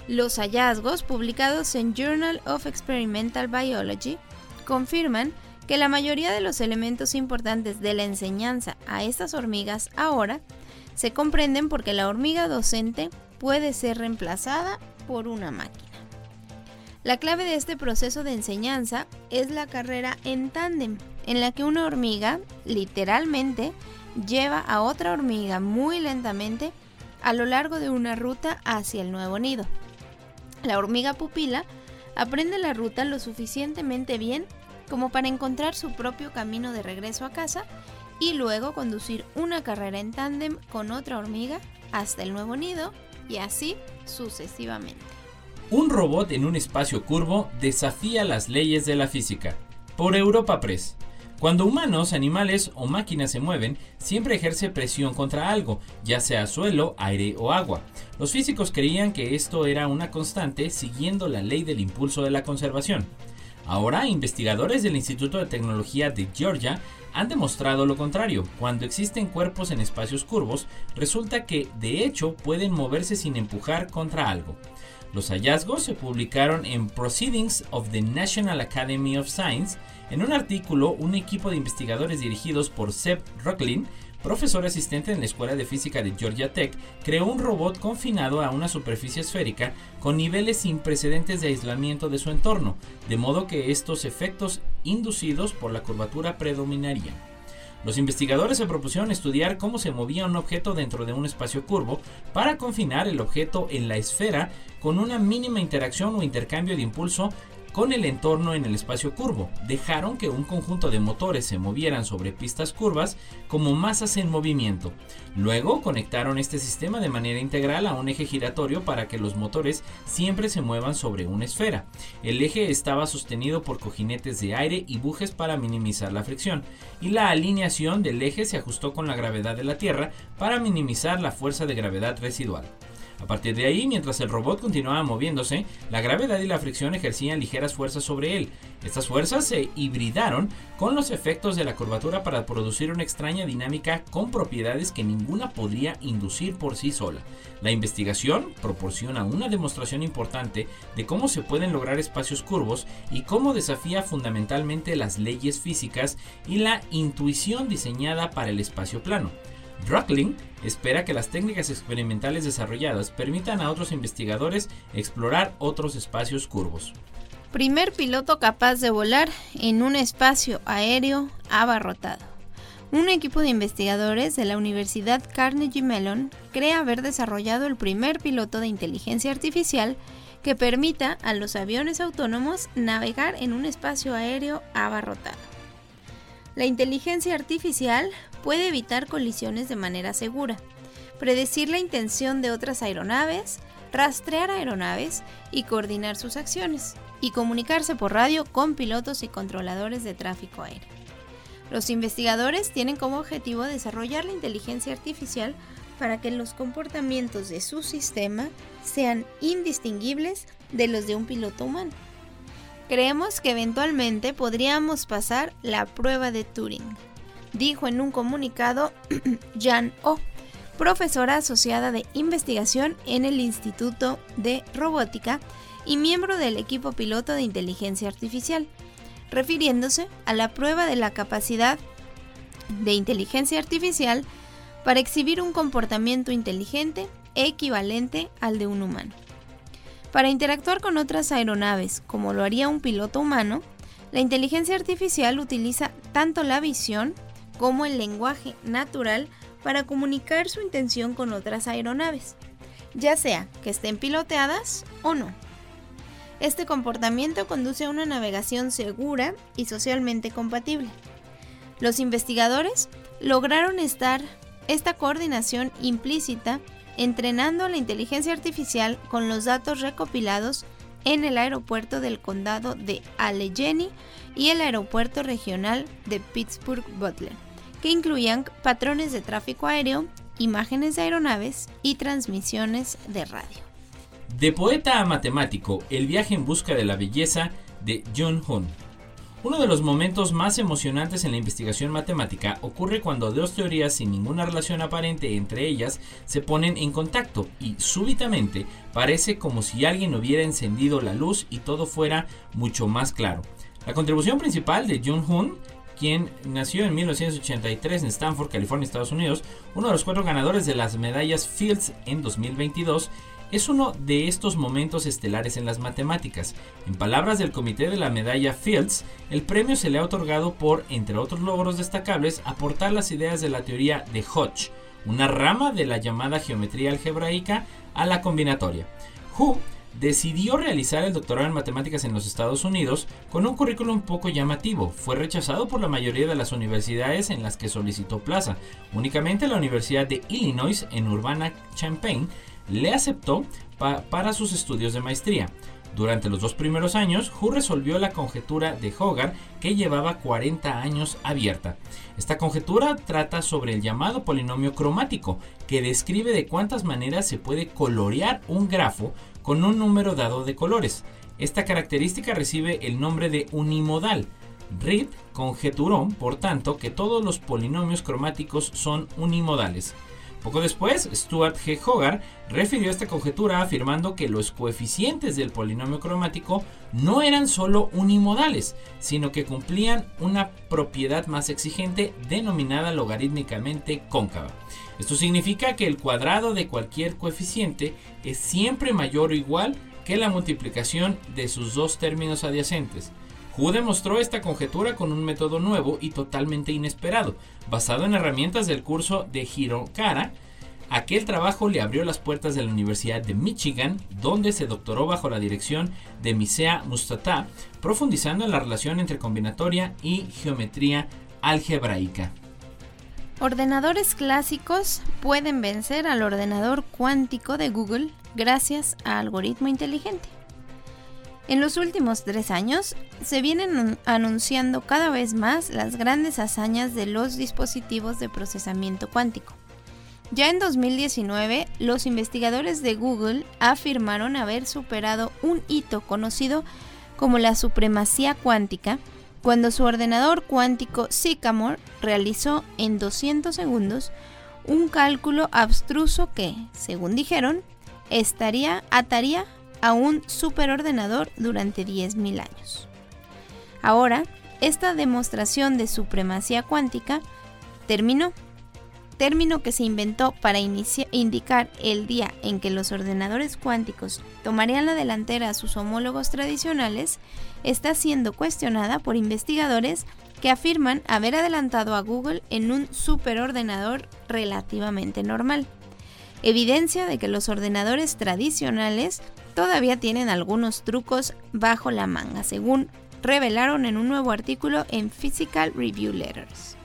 Los hallazgos publicados en Journal of Experimental Biology confirman que la mayoría de los elementos importantes de la enseñanza a estas hormigas ahora se comprenden porque la hormiga docente puede ser reemplazada por una máquina. La clave de este proceso de enseñanza es la carrera en tándem, en la que una hormiga, literalmente, lleva a otra hormiga muy lentamente a lo largo de una ruta hacia el nuevo nido. La hormiga pupila aprende la ruta lo suficientemente bien como para encontrar su propio camino de regreso a casa y luego conducir una carrera en tándem con otra hormiga hasta el nuevo nido y así sucesivamente. Un robot en un espacio curvo desafía las leyes de la física. Por Europa Press. Cuando humanos, animales o máquinas se mueven, siempre ejerce presión contra algo, ya sea suelo, aire o agua. Los físicos creían que esto era una constante siguiendo la ley del impulso de la conservación. Ahora, investigadores del Instituto de Tecnología de Georgia han demostrado lo contrario. Cuando existen cuerpos en espacios curvos, resulta que de hecho pueden moverse sin empujar contra algo. Los hallazgos se publicaron en Proceedings of the National Academy of Science. En un artículo, un equipo de investigadores dirigidos por Seb Rocklin, profesor asistente en la Escuela de Física de Georgia Tech, creó un robot confinado a una superficie esférica con niveles sin precedentes de aislamiento de su entorno, de modo que estos efectos inducidos por la curvatura predominarían. Los investigadores se propusieron estudiar cómo se movía un objeto dentro de un espacio curvo para confinar el objeto en la esfera con una mínima interacción o intercambio de impulso con el entorno en el espacio curvo. Dejaron que un conjunto de motores se movieran sobre pistas curvas como masas en movimiento. Luego conectaron este sistema de manera integral a un eje giratorio para que los motores siempre se muevan sobre una esfera. El eje estaba sostenido por cojinetes de aire y bujes para minimizar la fricción, y la alineación del eje se ajustó con la gravedad de la Tierra para minimizar la fuerza de gravedad residual. A partir de ahí, mientras el robot continuaba moviéndose, la gravedad y la fricción ejercían ligeras fuerzas sobre él. Estas fuerzas se hibridaron con los efectos de la curvatura para producir una extraña dinámica con propiedades que ninguna podría inducir por sí sola. La investigación proporciona una demostración importante de cómo se pueden lograr espacios curvos y cómo desafía fundamentalmente las leyes físicas y la intuición diseñada para el espacio plano. Rockling espera que las técnicas experimentales desarrolladas permitan a otros investigadores explorar otros espacios curvos. Primer piloto capaz de volar en un espacio aéreo abarrotado. Un equipo de investigadores de la Universidad Carnegie Mellon cree haber desarrollado el primer piloto de inteligencia artificial que permita a los aviones autónomos navegar en un espacio aéreo abarrotado. La inteligencia artificial puede evitar colisiones de manera segura, predecir la intención de otras aeronaves, rastrear aeronaves y coordinar sus acciones, y comunicarse por radio con pilotos y controladores de tráfico aéreo. Los investigadores tienen como objetivo desarrollar la inteligencia artificial para que los comportamientos de su sistema sean indistinguibles de los de un piloto humano. Creemos que eventualmente podríamos pasar la prueba de Turing, dijo en un comunicado *clears throat* Jan O, profesora asociada de investigación en el Instituto de Robótica y miembro del equipo piloto de inteligencia artificial, refiriéndose a la prueba de la capacidad de inteligencia artificial para exhibir un comportamiento inteligente equivalente al de un humano. Para interactuar con otras aeronaves, como lo haría un piloto humano, la inteligencia artificial utiliza tanto la visión como el lenguaje natural para comunicar su intención con otras aeronaves, ya sea que estén piloteadas o no. Este comportamiento conduce a una navegación segura y socialmente compatible. Los investigadores lograron estar esta coordinación implícita entrenando la inteligencia artificial con los datos recopilados en el aeropuerto del condado de Allegheny y el aeropuerto regional de Pittsburgh Butler, que incluían patrones de tráfico aéreo, imágenes de aeronaves y transmisiones de radio. De poeta a matemático, el viaje en busca de la belleza de John Hunt. Uno de los momentos más emocionantes en la investigación matemática ocurre cuando dos teorías sin ninguna relación aparente entre ellas se ponen en contacto y súbitamente parece como si alguien hubiera encendido la luz y todo fuera mucho más claro. La contribución principal de John Hunt quien nació en 1983 en Stanford, California, Estados Unidos, uno de los cuatro ganadores de las medallas Fields en 2022, es uno de estos momentos estelares en las matemáticas. En palabras del comité de la medalla Fields, el premio se le ha otorgado por, entre otros logros destacables, aportar las ideas de la teoría de Hodge, una rama de la llamada geometría algebraica, a la combinatoria. Hu decidió realizar el doctorado en matemáticas en los Estados Unidos con un currículum poco llamativo. Fue rechazado por la mayoría de las universidades en las que solicitó plaza. Únicamente la Universidad de Illinois en Urbana-Champaign le aceptó para sus estudios de maestría. Durante los dos primeros años, Hu resolvió la conjetura de Hogarth que llevaba 40 años abierta. Esta conjetura trata sobre el llamado polinomio cromático, que describe de cuántas maneras se puede colorear un grafo con un número dado de colores. Esta característica recibe el nombre de unimodal. Reed conjeturó, por tanto, que todos los polinomios cromáticos son unimodales. Poco después, Stuart G. Hogarth refirió esta conjetura afirmando que los coeficientes del polinomio cromático no eran solo unimodales, sino que cumplían una propiedad más exigente denominada logarítmicamente cóncava. Esto significa que el cuadrado de cualquier coeficiente es siempre mayor o igual que la multiplicación de sus dos términos adyacentes. Hu demostró esta conjetura con un método nuevo y totalmente inesperado, basado en herramientas del curso de Hirokara. Aquel trabajo le abrió las puertas de la Universidad de Michigan, donde se doctoró bajo la dirección de Misea Mustata, profundizando en la relación entre combinatoria y geometría algebraica. Ordenadores clásicos pueden vencer al ordenador cuántico de Google gracias a algoritmo inteligente. En los últimos tres años se vienen anunciando cada vez más las grandes hazañas de los dispositivos de procesamiento cuántico. Ya en 2019, los investigadores de Google afirmaron haber superado un hito conocido como la supremacía cuántica cuando su ordenador cuántico Sycamore realizó en 200 segundos un cálculo abstruso que, según dijeron, estaría, ataría a un superordenador durante 10.000 años. Ahora, esta demostración de supremacía cuántica terminó, término que se inventó para indicar el día en que los ordenadores cuánticos tomarían la delantera a sus homólogos tradicionales, está siendo cuestionada por investigadores que afirman haber adelantado a Google en un superordenador relativamente normal. Evidencia de que los ordenadores tradicionales todavía tienen algunos trucos bajo la manga, según revelaron en un nuevo artículo en Physical Review Letters.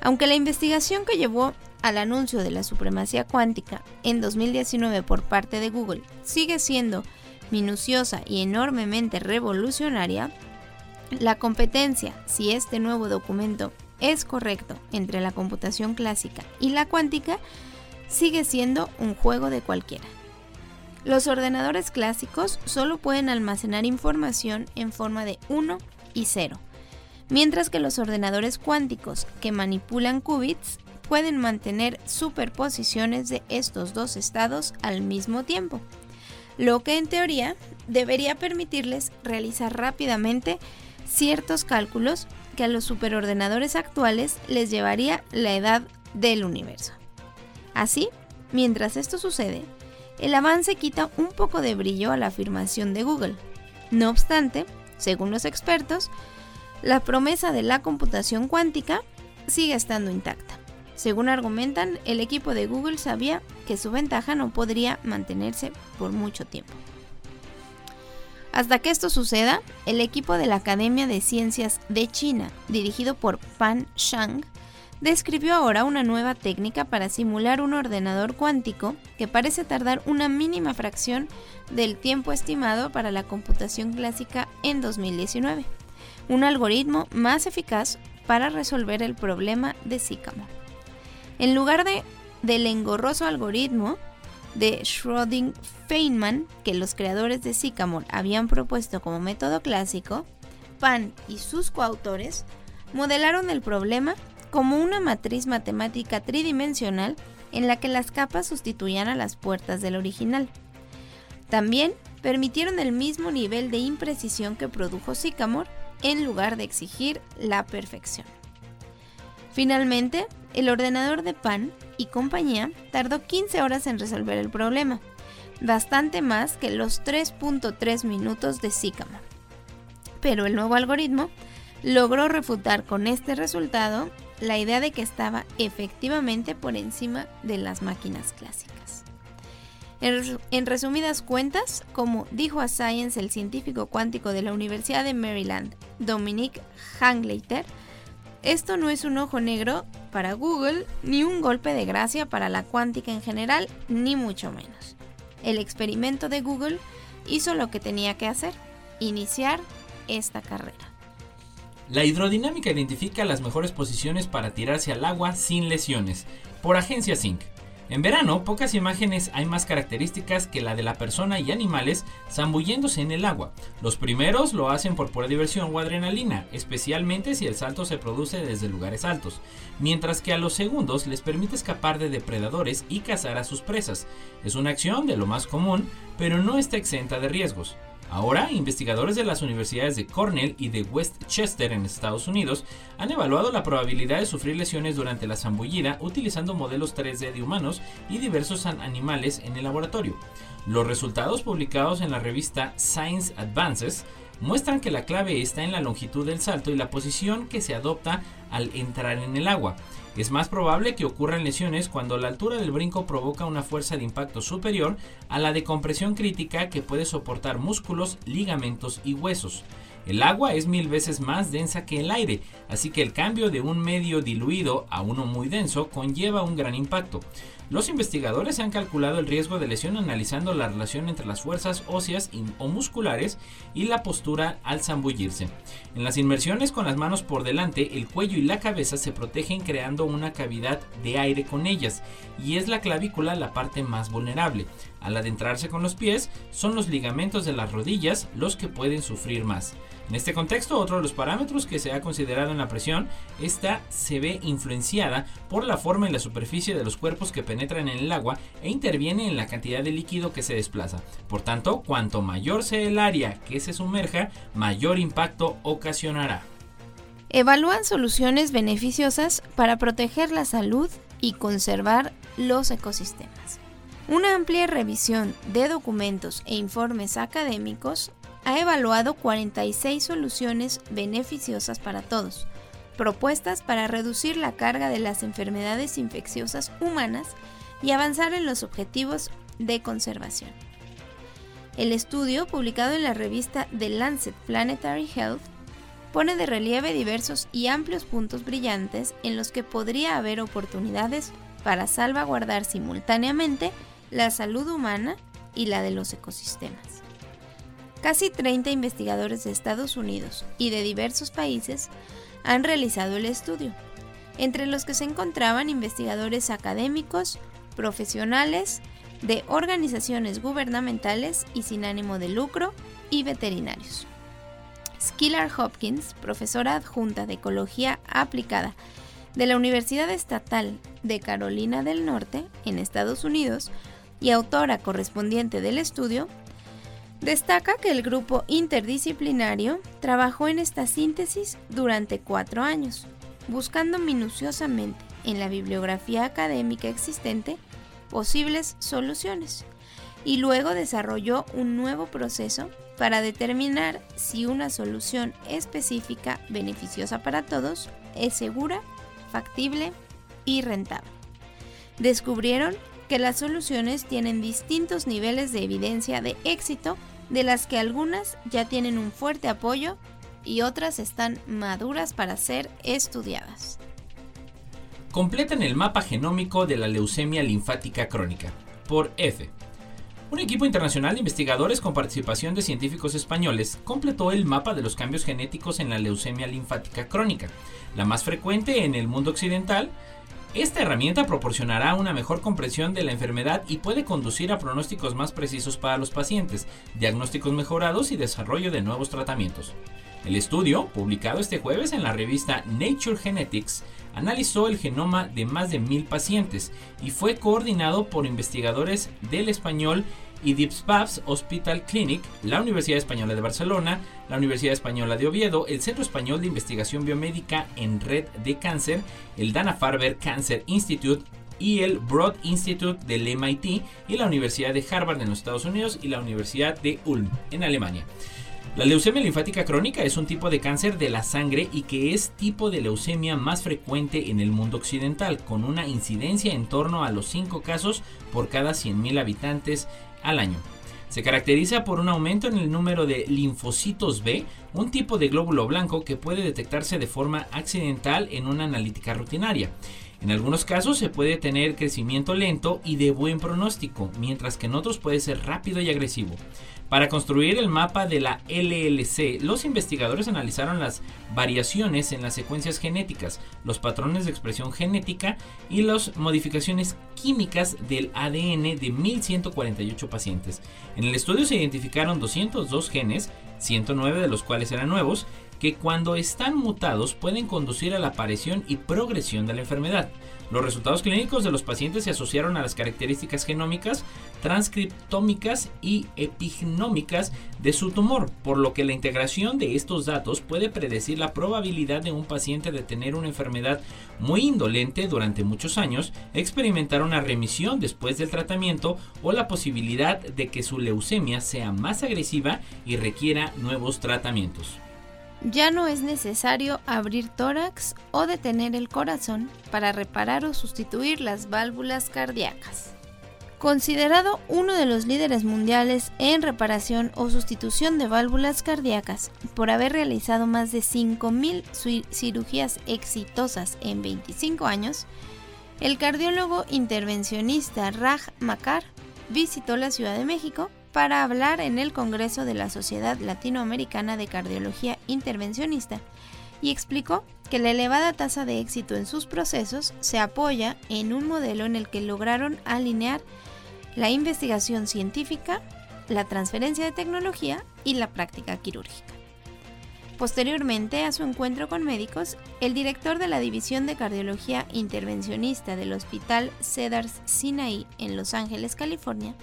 Aunque la investigación que llevó al anuncio de la supremacía cuántica en 2019 por parte de Google sigue siendo minuciosa y enormemente revolucionaria, la competencia, si este nuevo documento es correcto entre la computación clásica y la cuántica, sigue siendo un juego de cualquiera. Los ordenadores clásicos solo pueden almacenar información en forma de 1 y 0, mientras que los ordenadores cuánticos que manipulan qubits pueden mantener superposiciones de estos dos estados al mismo tiempo, lo que en teoría debería permitirles realizar rápidamente ciertos cálculos que a los superordenadores actuales les llevaría la edad del universo. Así, mientras esto sucede, el avance quita un poco de brillo a la afirmación de Google. No obstante, según los expertos, la promesa de la computación cuántica sigue estando intacta. Según argumentan, el equipo de Google sabía que su ventaja no podría mantenerse por mucho tiempo. Hasta que esto suceda, el equipo de la Academia de Ciencias de China, dirigido por Pan Shang, describió ahora una nueva técnica para simular un ordenador cuántico que parece tardar una mínima fracción del tiempo estimado para la computación clásica en 2019, un algoritmo más eficaz para resolver el problema de Sycamore. En lugar de, del engorroso algoritmo de Schrödinger-Feynman que los creadores de Sycamore habían propuesto como método clásico, Pan y sus coautores modelaron el problema como una matriz matemática tridimensional en la que las capas sustituían a las puertas del original. También permitieron el mismo nivel de imprecisión que produjo Sycamore en lugar de exigir la perfección. Finalmente, el ordenador de Pan y compañía tardó 15 horas en resolver el problema, bastante más que los 3.3 minutos de Sycamore. Pero el nuevo algoritmo logró refutar con este resultado la idea de que estaba efectivamente por encima de las máquinas clásicas. En, resumidas cuentas, como dijo a Science el científico cuántico de la Universidad de Maryland, Dominic Hangleiter, esto no es un ojo negro para Google ni un golpe de gracia para la cuántica en general, ni mucho menos. El experimento de Google hizo lo que tenía que hacer, iniciar esta carrera. La hidrodinámica identifica las mejores posiciones para tirarse al agua sin lesiones, por Agencia Sync. En verano, pocas imágenes hay más características que la de la persona y animales zambulléndose en el agua. Los primeros lo hacen por pura diversión o adrenalina, especialmente si el salto se produce desde lugares altos, mientras que a los segundos les permite escapar de depredadores y cazar a sus presas. Es una acción de lo más común, pero no está exenta de riesgos. Ahora, investigadores de las universidades de Cornell y de Westchester en Estados Unidos han evaluado la probabilidad de sufrir lesiones durante la zambullida utilizando modelos 3D de humanos y diversos animales en el laboratorio. Los resultados publicados en la revista Science Advances muestran que la clave está en la longitud del salto y la posición que se adopta al entrar en el agua. Es más probable que ocurran lesiones cuando la altura del brinco provoca una fuerza de impacto superior a la de compresión crítica que puede soportar músculos, ligamentos y huesos. El agua es mil veces más densa que el aire, así que el cambio de un medio diluido a uno muy denso conlleva un gran impacto. Los investigadores han calculado el riesgo de lesión analizando la relación entre las fuerzas óseas o musculares y la postura al zambullirse. En las inmersiones con las manos por delante, el cuello y la cabeza se protegen creando una cavidad de aire con ellas, y es la clavícula la parte más vulnerable. Al adentrarse con los pies, son los ligamentos de las rodillas los que pueden sufrir más. En este contexto, otro de los parámetros que se ha considerado en la presión, esta se ve influenciada por la forma y la superficie de los cuerpos que penetran en el agua e interviene en la cantidad de líquido que se desplaza. Por tanto, cuanto mayor sea el área que se sumerja, mayor impacto ocasionará. Evalúan soluciones beneficiosas para proteger la salud y conservar los ecosistemas. Una amplia revisión de documentos e informes académicos ha evaluado 46 soluciones beneficiosas para todos, propuestas para reducir la carga de las enfermedades infecciosas humanas y avanzar en los objetivos de conservación. El estudio, publicado en la revista The Lancet Planetary Health, pone de relieve diversos y amplios puntos brillantes en los que podría haber oportunidades para salvaguardar simultáneamente la salud humana y la de los ecosistemas. Casi 30 investigadores de Estados Unidos y de diversos países han realizado el estudio, entre los que se encontraban investigadores académicos, profesionales, de organizaciones gubernamentales y sin ánimo de lucro y veterinarios. Skillar Hopkins, profesora adjunta de Ecología Aplicada de la Universidad Estatal de Carolina del Norte, en Estados Unidos, y autora correspondiente del estudio, destaca que el grupo interdisciplinario trabajó en esta síntesis durante cuatro años, buscando minuciosamente en la bibliografía académica existente posibles soluciones, y luego desarrolló un nuevo proceso para determinar si una solución específica beneficiosa para todos es segura, factible y rentable. Descubrieron que las soluciones tienen distintos niveles de evidencia de éxito, de las que algunas ya tienen un fuerte apoyo y otras están maduras para ser estudiadas. Completan el mapa genómico de la leucemia linfática crónica, por F. Un equipo internacional de investigadores con participación de científicos españoles completó el mapa de los cambios genéticos en la leucemia linfática crónica, la más frecuente en el mundo occidental. Esta herramienta proporcionará una mejor comprensión de la enfermedad y puede conducir a pronósticos más precisos para los pacientes, diagnósticos mejorados y desarrollo de nuevos tratamientos. El estudio, publicado este jueves en la revista Nature Genetics, analizó el genoma de más de mil pacientes y fue coordinado por investigadores del español y Dipspabs Hospital Clinic, la Universidad Española de Barcelona, la Universidad Española de Oviedo, el Centro Español de Investigación Biomédica en Red de Cáncer, el Dana-Farber Cancer Institute y el Broad Institute del MIT y la Universidad de Harvard en los Estados Unidos y la Universidad de Ulm en Alemania. La leucemia linfática crónica es un tipo de cáncer de la sangre y que es tipo de leucemia más frecuente en el mundo occidental, con una incidencia en torno a los 5 casos por cada 100.000 habitantes al año. Se caracteriza por un aumento en el número de linfocitos B, un tipo de glóbulo blanco que puede detectarse de forma accidental en una analítica rutinaria. En algunos casos se puede tener crecimiento lento y de buen pronóstico, mientras que en otros puede ser rápido y agresivo. Para construir el mapa de la LLC, los investigadores analizaron las variaciones en las secuencias genéticas, los patrones de expresión genética y las modificaciones químicas del ADN de 1148 pacientes. En el estudio se identificaron 202 genes, 109 de los cuales eran nuevos, que cuando están mutados pueden conducir a la aparición y progresión de la enfermedad. Los resultados clínicos de los pacientes se asociaron a las características genómicas, transcriptómicas y epignómicas de su tumor, por lo que la integración de estos datos puede predecir la probabilidad de un paciente de tener una enfermedad muy indolente durante muchos años, experimentar una remisión después del tratamiento o la posibilidad de que su leucemia sea más agresiva y requiera nuevos tratamientos ya no es necesario abrir tórax o detener el corazón para reparar o sustituir las válvulas cardíacas. Considerado uno de los líderes mundiales en reparación o sustitución de válvulas cardíacas por haber realizado más de 5.000 cirugías exitosas en 25 años, el cardiólogo intervencionista Raj Makar visitó la Ciudad de México para hablar en el Congreso de la Sociedad Latinoamericana de Cardiología Intervencionista y explicó que la elevada tasa de éxito en sus procesos se apoya en un modelo en el que lograron alinear la investigación científica, la transferencia de tecnología y la práctica quirúrgica. Posteriormente a su encuentro con médicos, el director de la División de Cardiología Intervencionista del Hospital Cedars Sinai en Los Ángeles, California,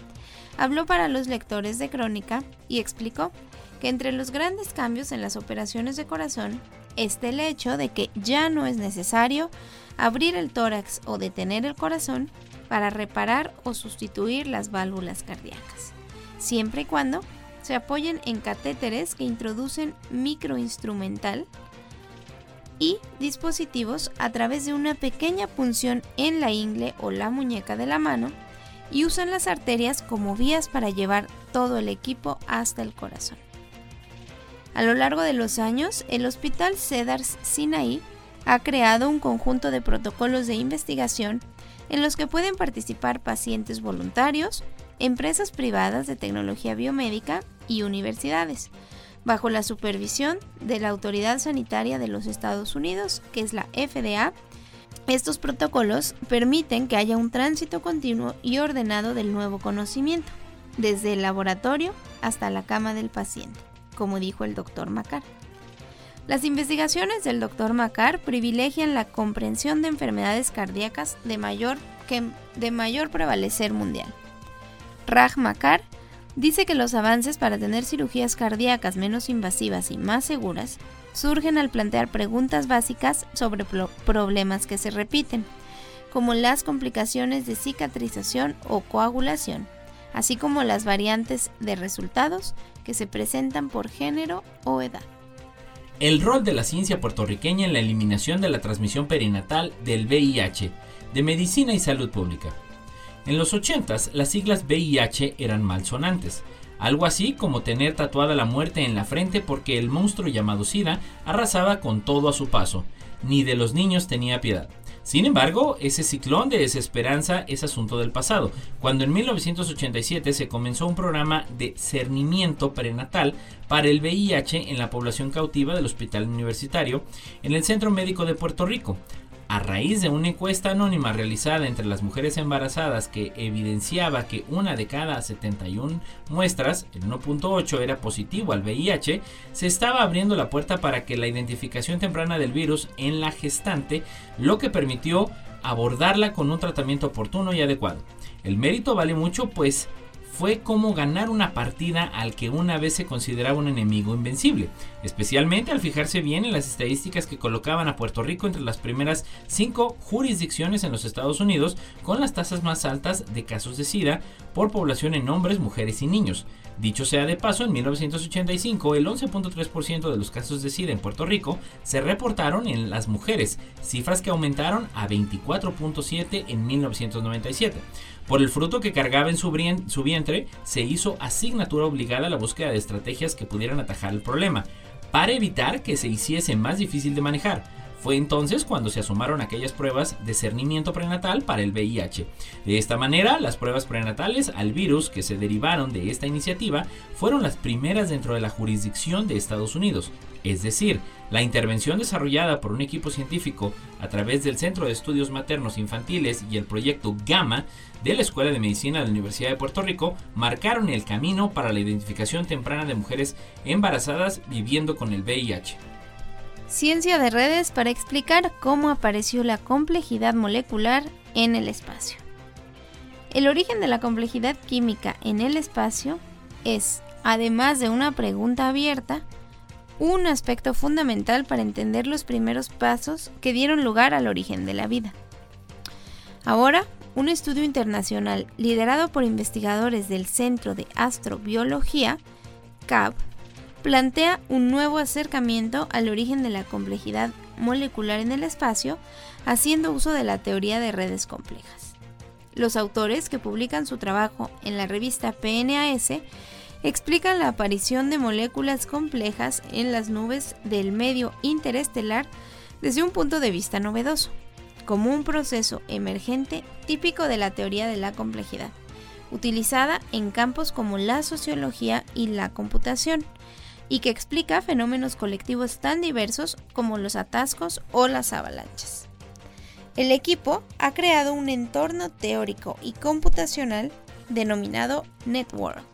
habló para los lectores de Crónica y explicó que entre los grandes cambios en las operaciones de corazón está el hecho de que ya no es necesario abrir el tórax o detener el corazón para reparar o sustituir las válvulas cardíacas, siempre y cuando se apoyen en catéteres que introducen microinstrumental y dispositivos a través de una pequeña punción en la ingle o la muñeca de la mano y usan las arterias como vías para llevar todo el equipo hasta el corazón. A lo largo de los años, el Hospital Cedars Sinai ha creado un conjunto de protocolos de investigación en los que pueden participar pacientes voluntarios, empresas privadas de tecnología biomédica y universidades, bajo la supervisión de la Autoridad Sanitaria de los Estados Unidos, que es la FDA. Estos protocolos permiten que haya un tránsito continuo y ordenado del nuevo conocimiento, desde el laboratorio hasta la cama del paciente, como dijo el doctor Macar. Las investigaciones del Dr. Macar privilegian la comprensión de enfermedades cardíacas de mayor, de mayor prevalecer mundial. Raj Macar dice que los avances para tener cirugías cardíacas menos invasivas y más seguras surgen al plantear preguntas básicas sobre problemas que se repiten, como las complicaciones de cicatrización o coagulación, así como las variantes de resultados que se presentan por género o edad el rol de la ciencia puertorriqueña en la eliminación de la transmisión perinatal del VIH, de medicina y salud pública. En los 80 las siglas VIH eran malsonantes, algo así como tener tatuada la muerte en la frente porque el monstruo llamado SIDA arrasaba con todo a su paso, ni de los niños tenía piedad. Sin embargo, ese ciclón de desesperanza es asunto del pasado, cuando en 1987 se comenzó un programa de cernimiento prenatal para el VIH en la población cautiva del Hospital Universitario en el Centro Médico de Puerto Rico, a raíz de una encuesta anónima realizada entre las mujeres embarazadas que evidenciaba que una de cada 71 muestras, el 1.8 era positivo al VIH, se estaba abriendo la puerta para que la identificación temprana del virus en la gestante, lo que permitió abordarla con un tratamiento oportuno y adecuado. El mérito vale mucho pues fue como ganar una partida al que una vez se consideraba un enemigo invencible, especialmente al fijarse bien en las estadísticas que colocaban a Puerto Rico entre las primeras cinco jurisdicciones en los Estados Unidos con las tasas más altas de casos de SIDA por población en hombres, mujeres y niños. Dicho sea de paso, en 1985 el 11.3% de los casos de SIDA en Puerto Rico se reportaron en las mujeres, cifras que aumentaron a 24.7 en 1997. Por el fruto que cargaba en su, vientre, se hizo asignatura obligada a la búsqueda de estrategias que pudieran atajar el problema, para evitar que se hiciese más difícil de manejar. Fue entonces cuando se asomaron aquellas pruebas de cernimiento prenatal para el VIH. De esta manera, las pruebas prenatales al virus que se derivaron de esta iniciativa fueron las primeras dentro de la jurisdicción de Estados Unidos. Es decir, la intervención desarrollada por un equipo científico a través del Centro de Estudios Maternos Infantiles y el proyecto Gamma de la Escuela de Medicina de la Universidad de Puerto Rico marcaron el camino para la identificación temprana de mujeres embarazadas viviendo con el VIH. Ciencia de redes para explicar cómo apareció la complejidad molecular en el espacio. El origen de la complejidad química en el espacio es, además de una pregunta abierta, un aspecto fundamental para entender los primeros pasos que dieron lugar al origen de la vida. Ahora, un estudio internacional liderado por investigadores del Centro de Astrobiología, CAB, plantea un nuevo acercamiento al origen de la complejidad molecular en el espacio, haciendo uso de la teoría de redes complejas. Los autores que publican su trabajo en la revista PNAS explican la aparición de moléculas complejas en las nubes del medio interestelar desde un punto de vista novedoso, como un proceso emergente típico de la teoría de la complejidad, utilizada en campos como la sociología y la computación, y que explica fenómenos colectivos tan diversos como los atascos o las avalanchas. El equipo ha creado un entorno teórico y computacional denominado Network,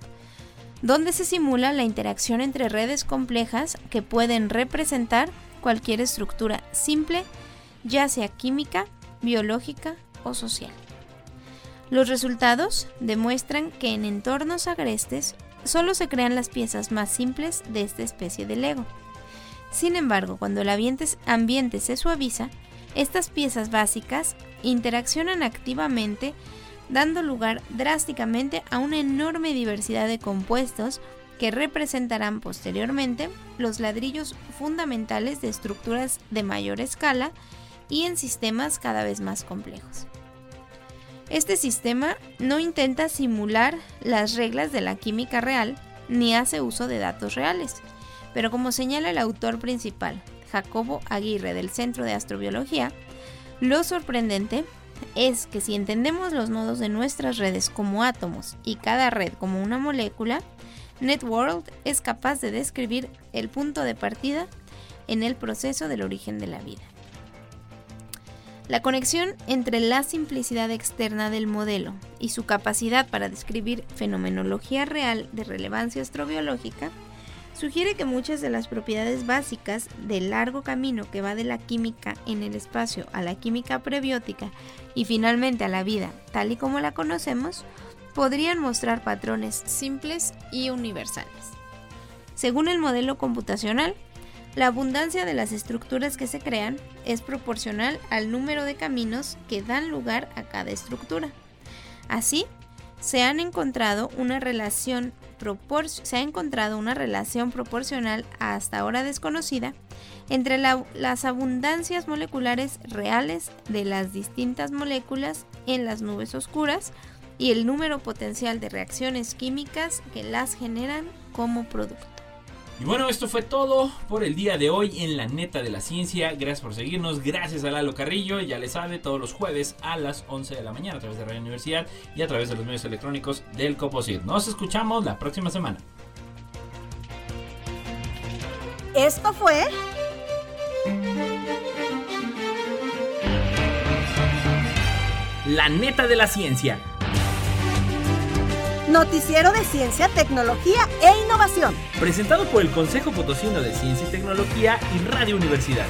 donde se simula la interacción entre redes complejas que pueden representar cualquier estructura simple, ya sea química, biológica o social. Los resultados demuestran que en entornos agrestes solo se crean las piezas más simples de esta especie de Lego. Sin embargo, cuando el ambiente se suaviza, estas piezas básicas interaccionan activamente dando lugar drásticamente a una enorme diversidad de compuestos que representarán posteriormente los ladrillos fundamentales de estructuras de mayor escala y en sistemas cada vez más complejos. Este sistema no intenta simular las reglas de la química real ni hace uso de datos reales, pero como señala el autor principal, Jacobo Aguirre del Centro de Astrobiología, lo sorprendente es que si entendemos los nodos de nuestras redes como átomos y cada red como una molécula, NetWorld es capaz de describir el punto de partida en el proceso del origen de la vida. La conexión entre la simplicidad externa del modelo y su capacidad para describir fenomenología real de relevancia astrobiológica sugiere que muchas de las propiedades básicas del largo camino que va de la química en el espacio a la química prebiótica y finalmente a la vida tal y como la conocemos, podrían mostrar patrones simples y universales. Según el modelo computacional, la abundancia de las estructuras que se crean es proporcional al número de caminos que dan lugar a cada estructura. Así, se ha encontrado una relación proporcional hasta ahora desconocida entre las abundancias moleculares reales de las distintas moléculas en las nubes oscuras y el número potencial de reacciones químicas que las generan como producto. Y bueno, esto fue todo por el día de hoy en la neta de la ciencia. Gracias por seguirnos, gracias a Lalo Carrillo, ya le sabe, todos los jueves a las 11 de la mañana a través de Radio Universidad y a través de los medios electrónicos del Coposit. Nos escuchamos la próxima semana. Esto fue... La neta de la ciencia Noticiero de Ciencia, Tecnología e Innovación. Presentado por el Consejo Potosino de Ciencia y Tecnología y Radio Universidad.